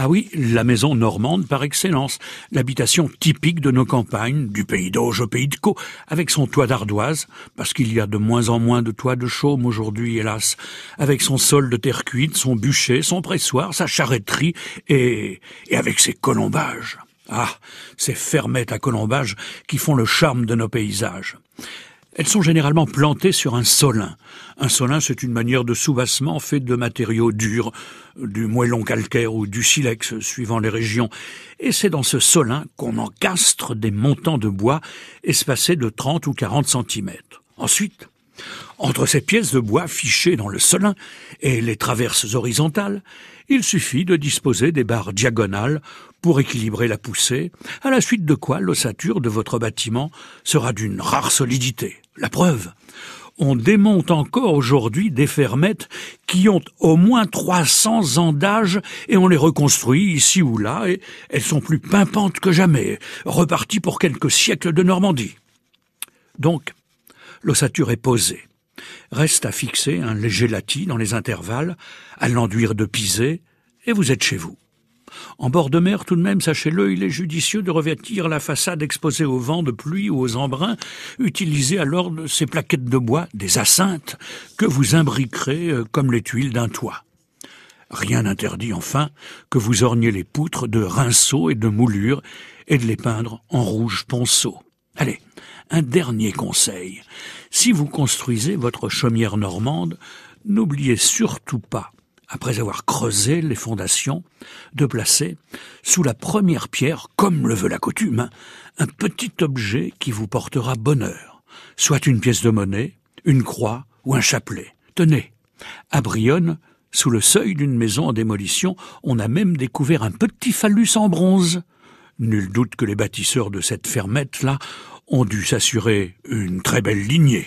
Ah oui, la maison normande par excellence, l'habitation typique de nos campagnes, du pays d'Auge au pays de Caux, avec son toit d'ardoise, parce qu'il y a de moins en moins de toits de chaume aujourd'hui, hélas, avec son sol de terre cuite, son bûcher, son pressoir, sa charretterie, et, et avec ses colombages. Ah, ces fermettes à colombages qui font le charme de nos paysages. Elles sont généralement plantées sur un solin. Un solin, c'est une manière de soubassement fait de matériaux durs, du moellon calcaire ou du silex, suivant les régions. Et c'est dans ce solin qu'on encastre des montants de bois espacés de 30 ou 40 centimètres. Ensuite, entre ces pièces de bois fichées dans le solin et les traverses horizontales, il suffit de disposer des barres diagonales pour équilibrer la poussée, à la suite de quoi l'ossature de votre bâtiment sera d'une rare solidité. La preuve, on démonte encore aujourd'hui des fermettes qui ont au moins 300 ans d'âge et on les reconstruit ici ou là et elles sont plus pimpantes que jamais, reparties pour quelques siècles de Normandie. Donc, l'ossature est posée. Reste à fixer un léger latis dans les intervalles, à l'enduire de pisé, et vous êtes chez vous. En bord de mer, tout de même, sachez-le, il est judicieux de revêtir la façade exposée au vent de pluie ou aux embruns, utilisez alors ces plaquettes de bois, des asseintes, que vous imbriquerez euh, comme les tuiles d'un toit. Rien n'interdit enfin que vous orniez les poutres de rinceaux et de moulures et de les peindre en rouge ponceau. Allez, un dernier conseil. Si vous construisez votre chaumière normande, n'oubliez surtout pas après avoir creusé les fondations, de placer, sous la première pierre, comme le veut la coutume, un petit objet qui vous portera bonheur, soit une pièce de monnaie, une croix ou un chapelet. Tenez, à Brionne, sous le seuil d'une maison en démolition, on a même découvert un petit phallus en bronze. Nul doute que les bâtisseurs de cette fermette-là ont dû s'assurer une très belle lignée.